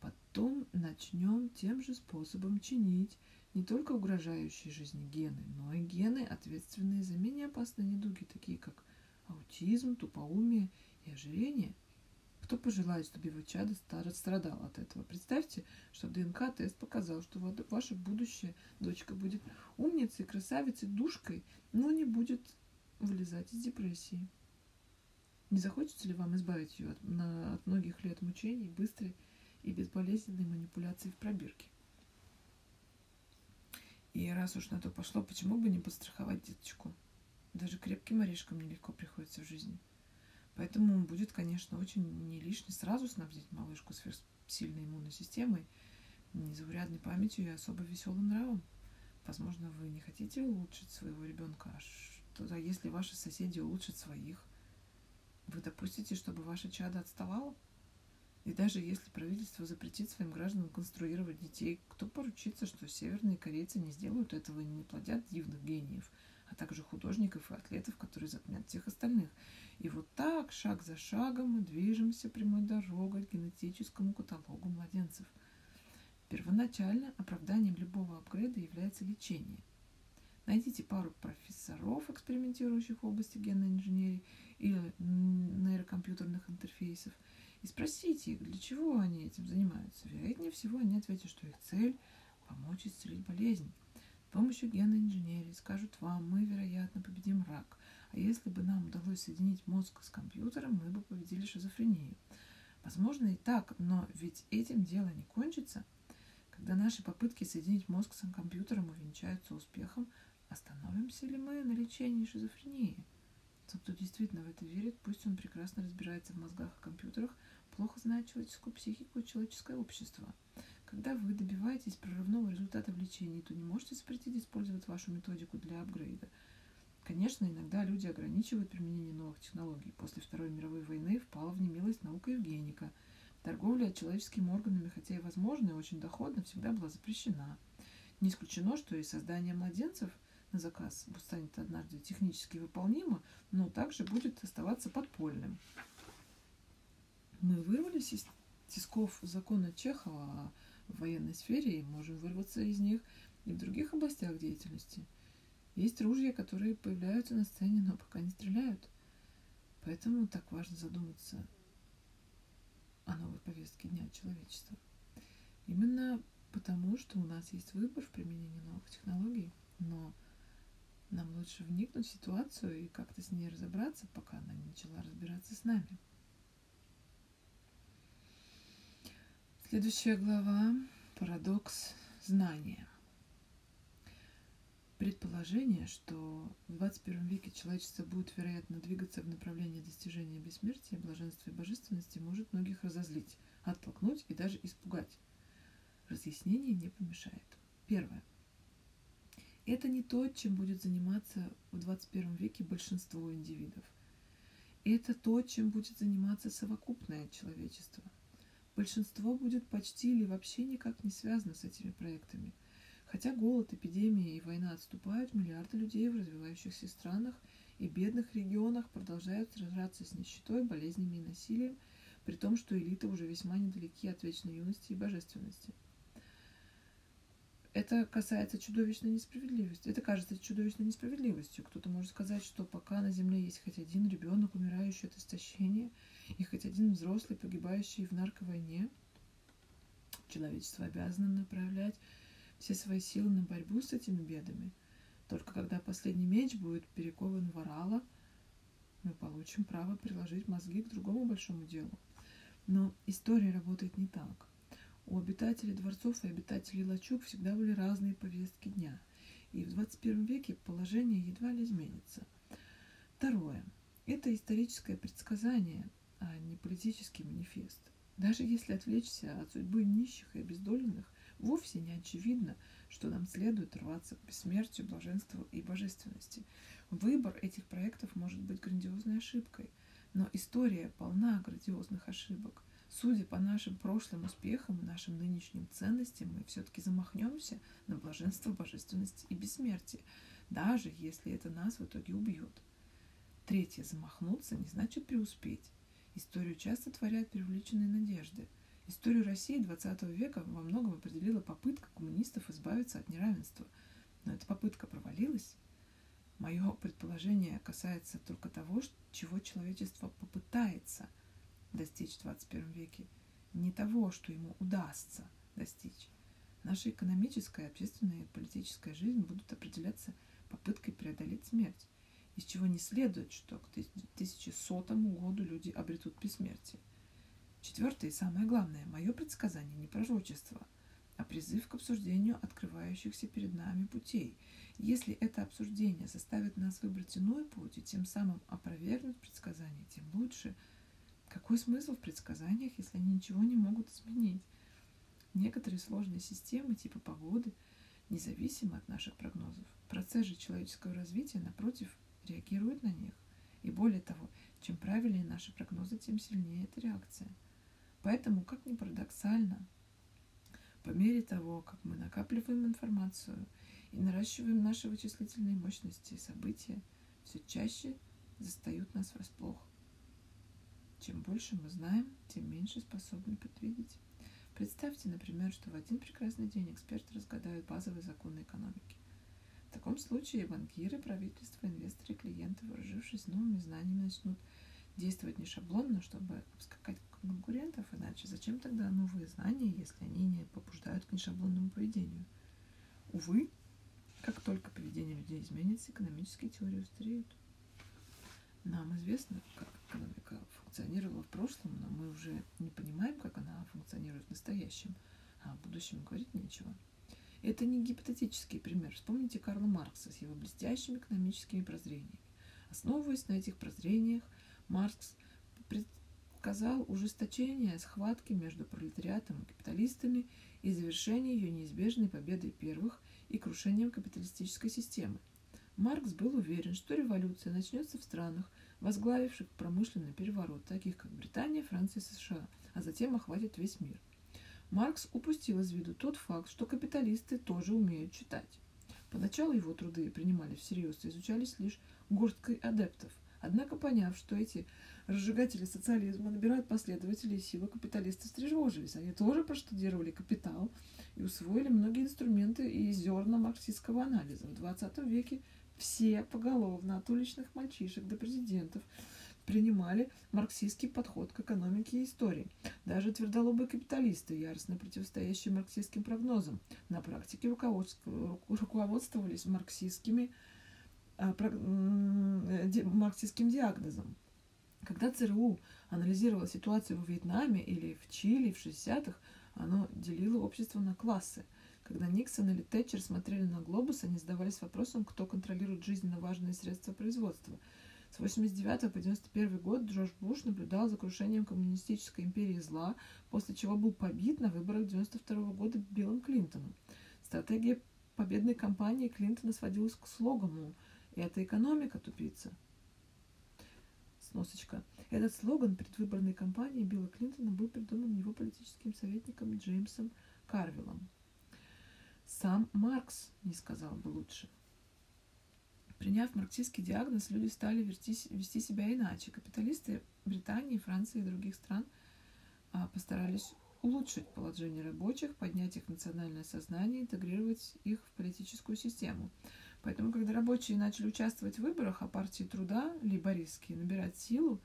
Потом начнем тем же способом чинить не только угрожающие жизни гены, но и гены, ответственные за менее опасные недуги, такие как аутизм, тупоумие и ожирение. Кто пожелает, чтобы его чадо страдал от этого? Представьте, что ДНК-тест показал, что ваша будущая дочка будет умницей, красавицей, душкой, но не будет вылезать из депрессии. Не захочется ли вам избавить ее от, на, от многих лет мучений, быстрой и безболезненной манипуляции в пробирке? И раз уж на то пошло, почему бы не подстраховать деточку? Даже крепким орешкам нелегко приходится в жизни. Поэтому будет, конечно, очень не лишне сразу снабдить малышку сильной иммунной системой, незаурядной памятью и особо веселым нравом. Возможно, вы не хотите улучшить своего ребенка, а что если ваши соседи улучшат своих, вы допустите, чтобы ваше чадо отставало? И даже если правительство запретит своим гражданам конструировать детей, кто поручится, что северные корейцы не сделают этого и не плодят дивных гениев – а также художников и атлетов, которые затмят всех остальных. И вот так, шаг за шагом, мы движемся прямой дорогой к генетическому каталогу младенцев. Первоначально оправданием любого апгрейда является лечение. Найдите пару профессоров, экспериментирующих в области генной инженерии или нейрокомпьютерных интерфейсов, и спросите их, для чего они этим занимаются. Вероятнее всего, они ответят, что их цель – помочь исцелить болезнь помощью генной инженерии скажут вам, мы, вероятно, победим рак. А если бы нам удалось соединить мозг с компьютером, мы бы победили шизофрению. Возможно и так, но ведь этим дело не кончится. Когда наши попытки соединить мозг с компьютером увенчаются успехом, остановимся ли мы на лечении шизофрении? Тот, кто действительно в это верит, пусть он прекрасно разбирается в мозгах и компьютерах, плохо знает человеческую психику и человеческое общество. Когда вы добиваетесь прорывного результата в лечении, то не можете запретить использовать вашу методику для апгрейда. Конечно, иногда люди ограничивают применение новых технологий. После Второй мировой войны впала в немилость наука Евгеника. Торговля человеческими органами, хотя и возможна, и очень доходна, всегда была запрещена. Не исключено, что и создание младенцев на заказ станет однажды технически выполнимо, но также будет оставаться подпольным. Мы вырвались из тисков закона Чехова в военной сфере и можем вырваться из них и в других областях деятельности. Есть ружья, которые появляются на сцене, но пока не стреляют. Поэтому так важно задуматься о новой повестке Дня человечества. Именно потому, что у нас есть выбор в применении новых технологий, но нам лучше вникнуть в ситуацию и как-то с ней разобраться, пока она не начала разбираться с нами. Следующая глава – парадокс знания. Предположение, что в 21 веке человечество будет, вероятно, двигаться в направлении достижения бессмертия, блаженства и божественности, может многих разозлить, оттолкнуть и даже испугать. Разъяснение не помешает. Первое. Это не то, чем будет заниматься в 21 веке большинство индивидов. Это то, чем будет заниматься совокупное человечество. Большинство будет почти или вообще никак не связано с этими проектами – Хотя голод, эпидемия и война отступают, миллиарды людей в развивающихся странах и бедных регионах продолжают сражаться с нищетой, болезнями и насилием, при том, что элиты уже весьма недалеки от вечной юности и божественности. Это касается чудовищной несправедливости. Это кажется чудовищной несправедливостью. Кто-то может сказать, что пока на Земле есть хоть один ребенок, умирающий от истощения, и хоть один взрослый, погибающий в нарковойне, человечество обязано направлять все свои силы на борьбу с этими бедами. Только когда последний меч будет перекован в орала, мы получим право приложить мозги к другому большому делу. Но история работает не так. У обитателей дворцов и обитателей лачуг всегда были разные повестки дня. И в 21 веке положение едва ли изменится. Второе. Это историческое предсказание, а не политический манифест. Даже если отвлечься от судьбы нищих и обездоленных, вовсе не очевидно, что нам следует рваться к бессмертию, блаженству и божественности. Выбор этих проектов может быть грандиозной ошибкой, но история полна грандиозных ошибок. Судя по нашим прошлым успехам и нашим нынешним ценностям, мы все-таки замахнемся на блаженство, божественность и бессмертие, даже если это нас в итоге убьет. Третье. Замахнуться не значит преуспеть. Историю часто творят преувеличенные надежды – Историю России XX века во многом определила попытка коммунистов избавиться от неравенства. Но эта попытка провалилась. Мое предположение касается только того, чего человечество попытается достичь в 21 веке, не того, что ему удастся достичь. Наша экономическая, общественная и политическая жизнь будут определяться попыткой преодолеть смерть, из чего не следует, что к 1100 году люди обретут бессмертие. Четвертое и самое главное, мое предсказание не пророчество, а призыв к обсуждению открывающихся перед нами путей. Если это обсуждение заставит нас выбрать иной путь и тем самым опровергнуть предсказание, тем лучше. Какой смысл в предсказаниях, если они ничего не могут изменить? Некоторые сложные системы типа погоды независимы от наших прогнозов. Процесс же человеческого развития, напротив, реагирует на них. И более того, чем правильнее наши прогнозы, тем сильнее эта реакция – Поэтому, как ни парадоксально, по мере того, как мы накапливаем информацию и наращиваем наши вычислительные мощности, события все чаще застают нас врасплох. Чем больше мы знаем, тем меньше способны предвидеть. Представьте, например, что в один прекрасный день эксперты разгадают базовые законы экономики. В таком случае банкиры, правительство, инвесторы, клиенты, вооружившись новыми знаниями, начнут действовать не шаблонно, чтобы обскакать конкурентов, иначе зачем тогда новые знания, если они не побуждают к нешаблонному поведению? Увы, как только поведение людей изменится, экономические теории устареют. Нам известно, как экономика функционировала в прошлом, но мы уже не понимаем, как она функционирует в настоящем. а о будущем говорить нечего. Это не гипотетический пример. Вспомните Карла Маркса с его блестящими экономическими прозрениями. Основываясь на этих прозрениях, Маркс предсказал ужесточение схватки между пролетариатом и капиталистами и завершение ее неизбежной победой первых и крушением капиталистической системы. Маркс был уверен, что революция начнется в странах, возглавивших промышленный переворот, таких как Британия, Франция и США, а затем охватит весь мир. Маркс упустил из виду тот факт, что капиталисты тоже умеют читать. Поначалу его труды принимали всерьез и изучались лишь горсткой адептов. Однако, поняв, что эти разжигатели социализма набирают последователей, силы капиталисты встревожились. Они тоже проштудировали капитал и усвоили многие инструменты и зерна марксистского анализа. В 20 веке все поголовно, от уличных мальчишек до президентов, принимали марксистский подход к экономике и истории. Даже твердолобые капиталисты, яростно противостоящие марксистским прогнозам, на практике руководствовались марксистскими, а, марксистским диагнозом. Когда ЦРУ анализировало ситуацию в Вьетнаме или в Чили в 60-х, оно делило общество на классы. Когда Никсон или Тэтчер смотрели на глобус, они задавались вопросом, кто контролирует жизненно важные средства производства. С 89 по 91 год Джордж Буш наблюдал за крушением коммунистической империи зла, после чего был побит на выборах 92 года Биллом Клинтоном. Стратегия победной кампании Клинтона сводилась к слогану «Это экономика, тупица». Сносочка. Этот слоган предвыборной кампании Билла Клинтона был придуман его политическим советником Джеймсом Карвиллом. Сам Маркс не сказал бы лучше. Приняв марксистский диагноз, люди стали вести, себя иначе. Капиталисты Британии, Франции и других стран а, постарались улучшить положение рабочих, поднять их национальное сознание, интегрировать их в политическую систему – Поэтому, когда рабочие начали участвовать в выборах, а партии труда, лейбористские, набирать силу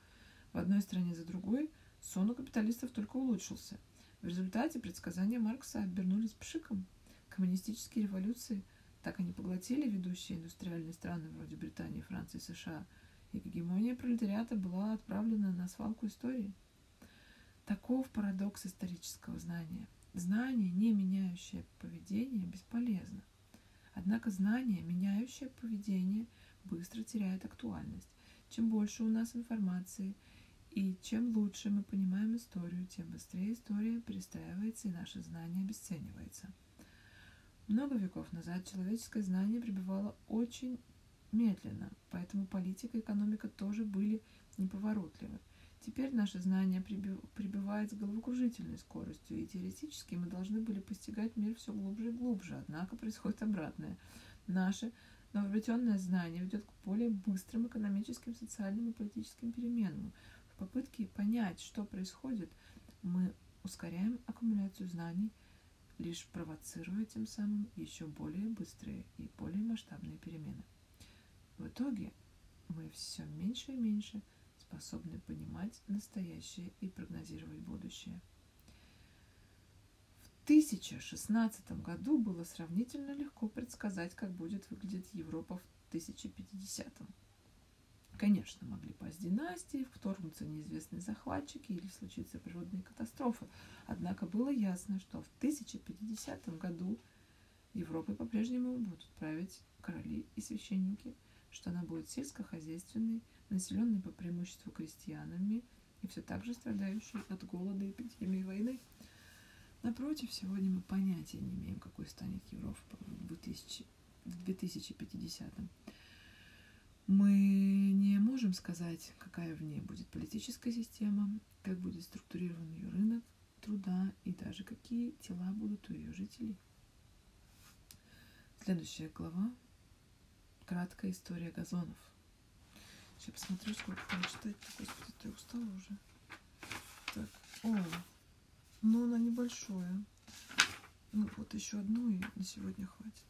в одной стране за другой, сон у капиталистов только улучшился. В результате предсказания Маркса обернулись пшиком. Коммунистические революции так и не поглотили ведущие индустриальные страны вроде Британии, Франции, США, и гегемония пролетариата была отправлена на свалку истории. Таков парадокс исторического знания. Знание, не меняющее поведение, бесполезно. Однако знание, меняющее поведение, быстро теряет актуальность. Чем больше у нас информации и чем лучше мы понимаем историю, тем быстрее история перестраивается и наше знание обесценивается. Много веков назад человеческое знание пребывало очень медленно, поэтому политика и экономика тоже были неповоротливы. Теперь наше знание прибывает с головокружительной скоростью, и теоретически мы должны были постигать мир все глубже и глубже, однако происходит обратное. Наше новообретенное знание ведет к более быстрым экономическим, социальным и политическим переменам. В попытке понять, что происходит, мы ускоряем аккумуляцию знаний, лишь провоцируя тем самым еще более быстрые и более масштабные перемены. В итоге мы все меньше и меньше – способны понимать настоящее и прогнозировать будущее. В 1016 году было сравнительно легко предсказать, как будет выглядеть Европа в 1050. Конечно, могли пасть династии, вторгнуться неизвестные захватчики или случиться природные катастрофы. Однако было ясно, что в 1050 году Европой по-прежнему будут править короли и священники, что она будет сельскохозяйственной, населенный по преимуществу крестьянами и все так же страдающий от голода, эпидемии войны. Напротив, сегодня мы понятия не имеем, какой станет Европа в 2050-м. Мы не можем сказать, какая в ней будет политическая система, как будет структурирован ее рынок труда и даже какие тела будут у ее жителей. Следующая глава. Краткая история газонов. Сейчас посмотрю, сколько там читать. Господи, ты устала уже. Так, о, ну она небольшое. Ну вот еще одну и на сегодня хватит.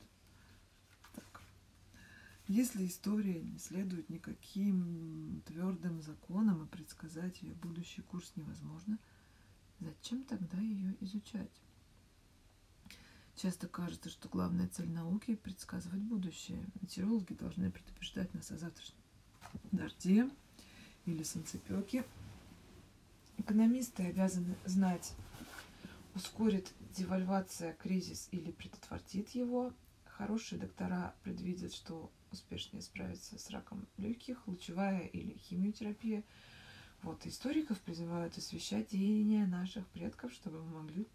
Если история не следует никаким твердым законам и предсказать ее будущий курс невозможно, зачем тогда ее изучать? Часто кажется, что главная цель науки – предсказывать будущее. Метеорологи должны предупреждать нас о завтрашнем дожде или солнцепеке. Экономисты обязаны знать ускорит девальвация кризис или предотвратит его. Хорошие доктора предвидят, что успешнее справиться с раком легких, лучевая или химиотерапия. Вот историков призывают освещать деяния наших предков, чтобы мы могли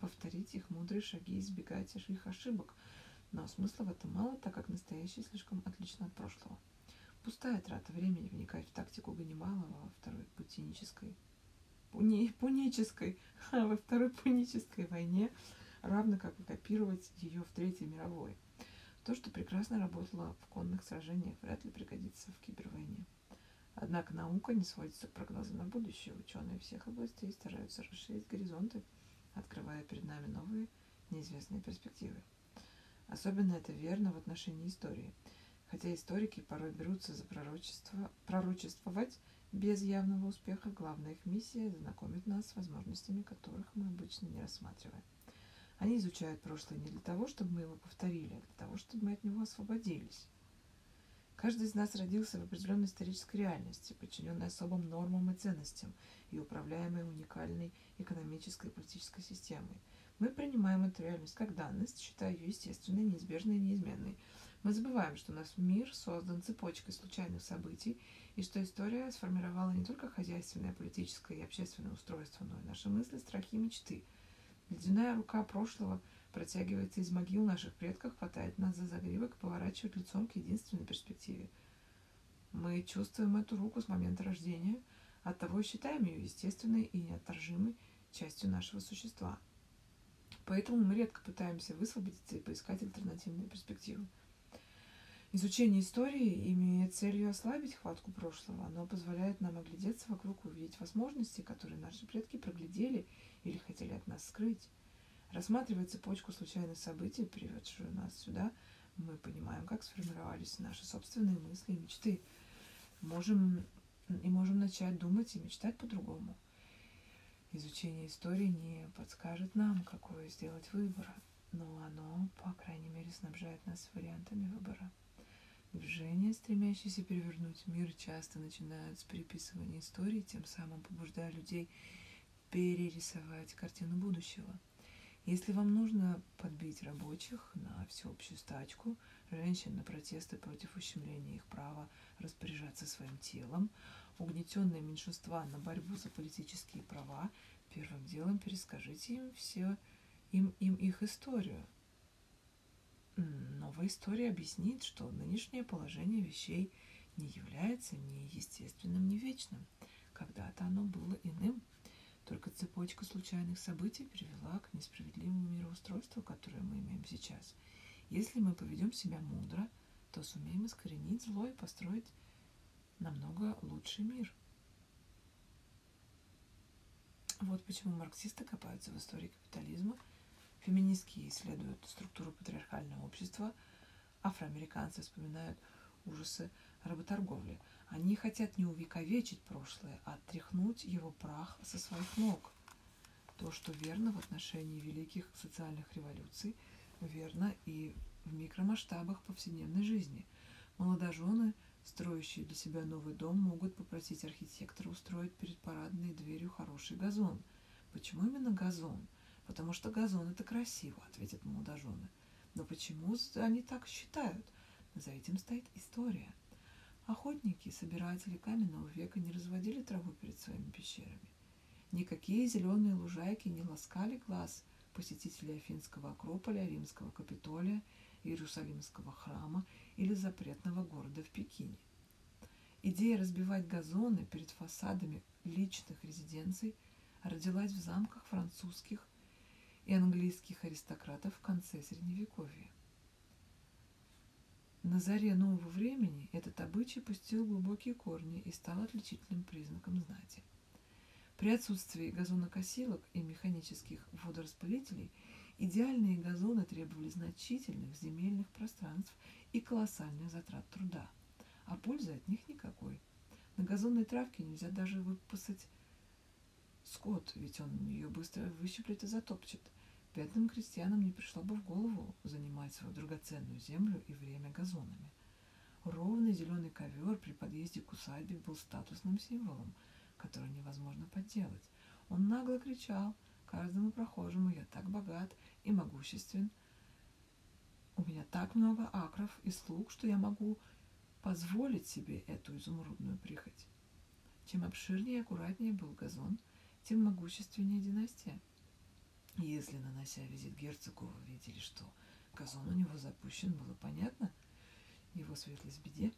повторить их мудрые шаги избегать их ошибок. Но смысла в этом мало, так как настоящее слишком отлично от прошлого. Пустая трата времени вникать в тактику Ганнибала во второй путинической пуни, пунической, во второй пунической войне, равно как и копировать ее в Третьей мировой. То, что прекрасно работало в конных сражениях, вряд ли пригодится в кибервойне. Однако наука не сводится к прогнозам на будущее. Ученые всех областей стараются расширить горизонты, открывая перед нами новые неизвестные перспективы. Особенно это верно в отношении истории. Хотя историки порой берутся за пророчество, пророчествовать без явного успеха, главная их миссия – знакомить нас с возможностями, которых мы обычно не рассматриваем. Они изучают прошлое не для того, чтобы мы его повторили, а для того, чтобы мы от него освободились. Каждый из нас родился в определенной исторической реальности, подчиненной особым нормам и ценностям и управляемой уникальной экономической и политической системой. Мы принимаем эту реальность как данность, считая ее естественной, неизбежной и неизменной. Мы забываем, что наш мир создан цепочкой случайных событий, и что история сформировала не только хозяйственное, политическое и общественное устройство, но и наши мысли, страхи и мечты. Ледяная рука прошлого протягивается из могил наших предков, хватает нас за загривок и поворачивает лицом к единственной перспективе. Мы чувствуем эту руку с момента рождения, оттого и считаем ее естественной и неотторжимой частью нашего существа. Поэтому мы редко пытаемся высвободиться и поискать альтернативные перспективы. Изучение истории имеет целью ослабить хватку прошлого. Оно позволяет нам оглядеться вокруг и увидеть возможности, которые наши предки проглядели или хотели от нас скрыть. Рассматривая цепочку случайных событий, приведшую нас сюда, мы понимаем, как сформировались наши собственные мысли и мечты. Можем и можем начать думать и мечтать по-другому. Изучение истории не подскажет нам, какой сделать выбор, но оно, по крайней мере, снабжает нас вариантами выбора. Движения, стремящиеся перевернуть мир, часто начинают с переписывания истории, тем самым побуждая людей перерисовать картину будущего. Если вам нужно подбить рабочих на всеобщую стачку, женщин на протесты против ущемления их права распоряжаться своим телом, угнетенные меньшинства на борьбу за политические права, первым делом перескажите им все им, им их историю – Новая история объяснит, что нынешнее положение вещей не является ни естественным, ни вечным. Когда-то оно было иным. Только цепочка случайных событий привела к несправедливому мироустройству, которое мы имеем сейчас. Если мы поведем себя мудро, то сумеем искоренить зло и построить намного лучший мир. Вот почему марксисты копаются в истории капитализма – Феминистки исследуют структуру патриархального общества, афроамериканцы вспоминают ужасы работорговли. Они хотят не увековечить прошлое, а отряхнуть его прах со своих ног. То, что верно в отношении великих социальных революций, верно и в микромасштабах повседневной жизни. Молодожены, строящие для себя новый дом, могут попросить архитектора устроить перед парадной дверью хороший газон. Почему именно газон – Потому что газон это красиво, ответят молодожены. Но почему они так считают? За этим стоит история. Охотники, собиратели каменного века не разводили траву перед своими пещерами. Никакие зеленые лужайки не ласкали глаз посетителей Афинского Акрополя, Римского Капитолия, Иерусалимского храма или запретного города в Пекине. Идея разбивать газоны перед фасадами личных резиденций родилась в замках французских и английских аристократов в конце Средневековья. На заре нового времени этот обычай пустил глубокие корни и стал отличительным признаком знати. При отсутствии газонокосилок и механических водораспылителей идеальные газоны требовали значительных земельных пространств и колоссальных затрат труда, а пользы от них никакой. На газонной травке нельзя даже выпасать скот, ведь он ее быстро выщиплет и затопчет – Бедным крестьянам не пришло бы в голову занимать свою драгоценную землю и время газонами. Ровный зеленый ковер при подъезде к усадьбе был статусным символом, который невозможно подделать. Он нагло кричал, каждому прохожему я так богат и могуществен. У меня так много акров и слуг, что я могу позволить себе эту изумрудную прихоть. Чем обширнее и аккуратнее был газон, тем могущественнее династия. Если, нанося визит герцогу, вы видели, что газон у него запущен, было понятно, его светлость беде.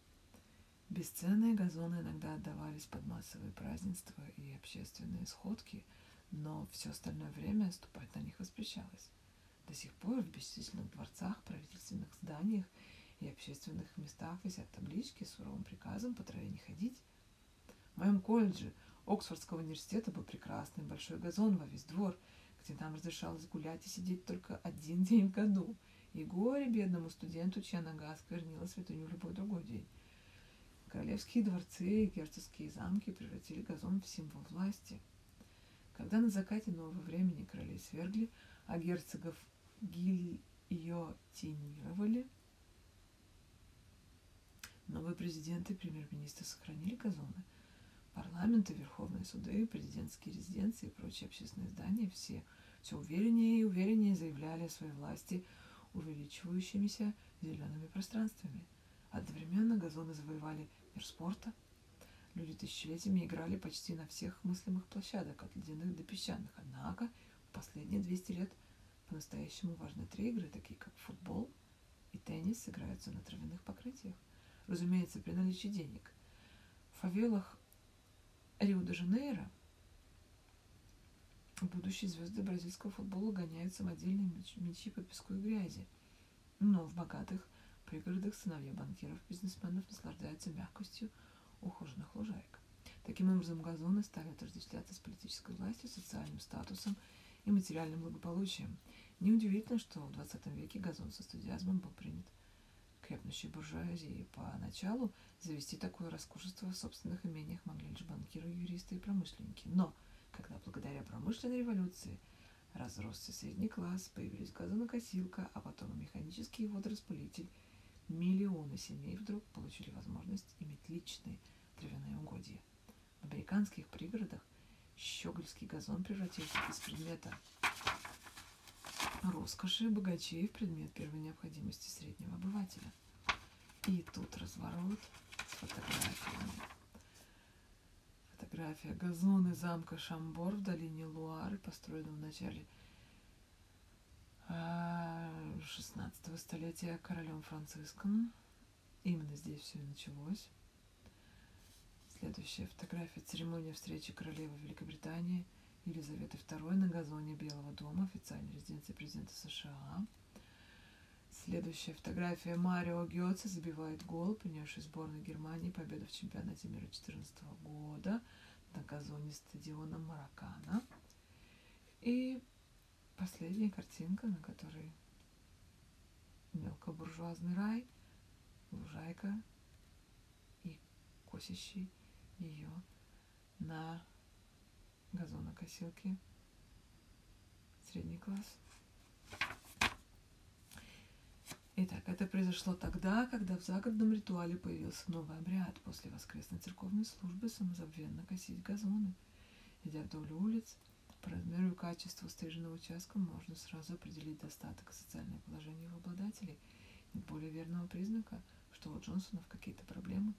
Бесценные газоны иногда отдавались под массовые празднества и общественные сходки, но все остальное время ступать на них воспрещалось. До сих пор в бесчисленных дворцах, правительственных зданиях и общественных местах висят таблички с суровым приказом по траве не ходить. В моем колледже Оксфордского университета был прекрасный большой газон во весь двор, где нам разрешалось гулять и сидеть только один день в году. И горе бедному студенту, чья нога осквернила святыню в любой другой день. Королевские дворцы и герцогские замки превратили газон в символ власти. Когда на закате нового времени королей свергли, а герцогов гильотинировали, новые президенты и премьер-министры сохранили газоны. Парламенты, верховные суды, президентские резиденции и прочие общественные здания все все увереннее и увереннее заявляли о своей власти увеличивающимися зелеными пространствами. Одновременно газоны завоевали мир спорта. Люди тысячелетиями играли почти на всех мыслимых площадках, от ледяных до песчаных. Однако в последние 200 лет по-настоящему важны три игры, такие как футбол и теннис, играются на травяных покрытиях. Разумеется, при наличии денег. В фавелах Рио-де-Жанейро будущие звезды бразильского футбола гоняют самодельные мячи по песку и грязи. Но в богатых пригородах сыновья банкиров бизнесменов наслаждаются мягкостью ухоженных лужаек. Таким образом, газоны стали отождествляться с политической властью, социальным статусом и материальным благополучием. Неудивительно, что в 20 веке газон с энтузиазмом был принят крепнущей буржуазии. Поначалу завести такое роскошество в собственных имениях могли лишь банкиры, юристы и промышленники. Но, когда благодаря промышленной революции разросся средний класс, появились газонокосилка, а потом и механический водораспылитель, миллионы семей вдруг получили возможность иметь личные травяные угодья. В американских пригородах щегольский газон превратился из предмета роскоши богачей в предмет первой необходимости среднего обывателя. И тут разворот с фотографиями. Фотография газоны замка Шамбор в долине Луары, построенного в начале 16 а, столетия королем Франциском. Именно здесь все и началось. Следующая фотография. Церемония встречи королевы Великобритании Елизаветы II на газоне Белого дома, официальной резиденции президента США. Следующая фотография. Марио Гёце забивает гол, принесший сборной Германии победу в чемпионате мира 2014 года на газоне стадиона Маракана. И последняя картинка, на которой мелкобуржуазный рай, лужайка и косящий ее на газонокосилке средний класс. Итак, это произошло тогда, когда в загородном ритуале появился новый обряд после воскресной церковной службы самозабвенно косить газоны. Идя вдоль улиц, по размеру и качеству стриженного участка можно сразу определить достаток и социальное положение его обладателей. Нет более верного признака, что у Джонсонов какие-то проблемы,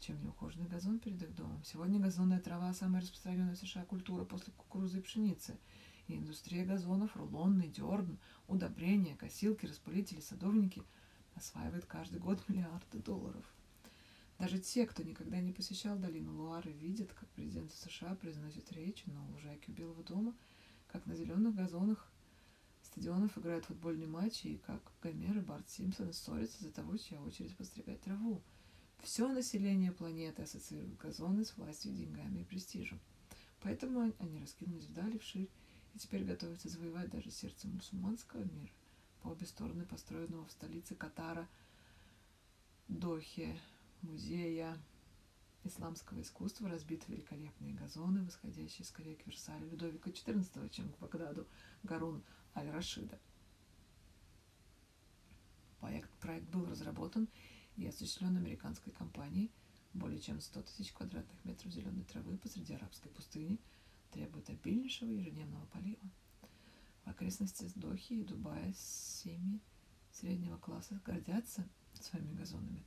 чем неухоженный газон перед их домом. Сегодня газонная трава – самая распространенная в США культура после кукурузы и пшеницы – и индустрия газонов, рулонный, дерн, удобрения, косилки, распылители, садовники осваивает каждый год миллиарды долларов. Даже те, кто никогда не посещал долину Луары, видят, как президент США произносит речь на лужайке Белого дома, как на зеленых газонах стадионов играют футбольные матчи, и как Гомер и Барт Симпсон ссорятся за того, чья очередь постригать траву. Все население планеты ассоциирует газоны с властью, деньгами и престижем. Поэтому они раскинулись вдали, вширь, и теперь готовится завоевать даже сердце мусульманского мира по обе стороны построенного в столице Катара Дохе музея исламского искусства разбиты великолепные газоны, восходящие скорее к Версалю Людовика XIV, чем к Багдаду Гарун Аль-Рашида. Проект, проект был разработан и осуществлен американской компанией более чем 100 тысяч квадратных метров зеленой травы посреди арабской пустыни – требует обильнейшего ежедневного полива. В окрестностях Дохи и Дубая семьи среднего класса гордятся своими газонами.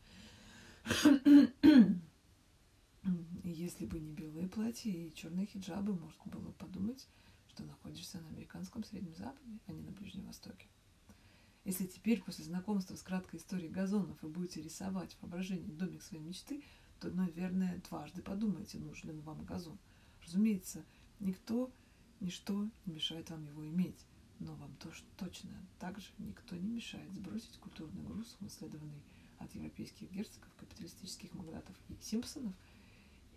Если бы не белые платья и черные хиджабы, можно было подумать, что находишься на американском Среднем Западе, а не на Ближнем Востоке. Если теперь, после знакомства с краткой историей газонов, вы будете рисовать в воображении домик своей мечты, то, наверное, дважды подумайте, нужен ли вам газон. Разумеется, никто, ничто не мешает вам его иметь, но вам тоже точно так же никто не мешает сбросить культурный груз, унаследованный от европейских герцогов, капиталистических магнатов и симпсонов,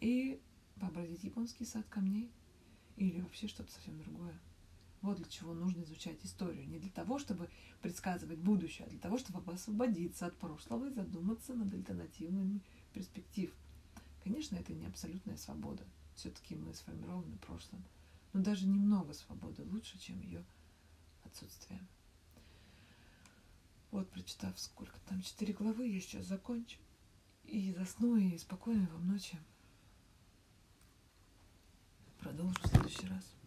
и вообразить японский сад камней или вообще что-то совсем другое. Вот для чего нужно изучать историю. Не для того, чтобы предсказывать будущее, а для того, чтобы освободиться от прошлого и задуматься над альтернативными перспектив. Конечно, это не абсолютная свобода. Все-таки мы сформированы прошлым. Но даже немного свободы лучше, чем ее отсутствие. Вот, прочитав сколько там, четыре главы, я сейчас закончу. И засну, и спокойной вам ночи. Продолжу в следующий раз.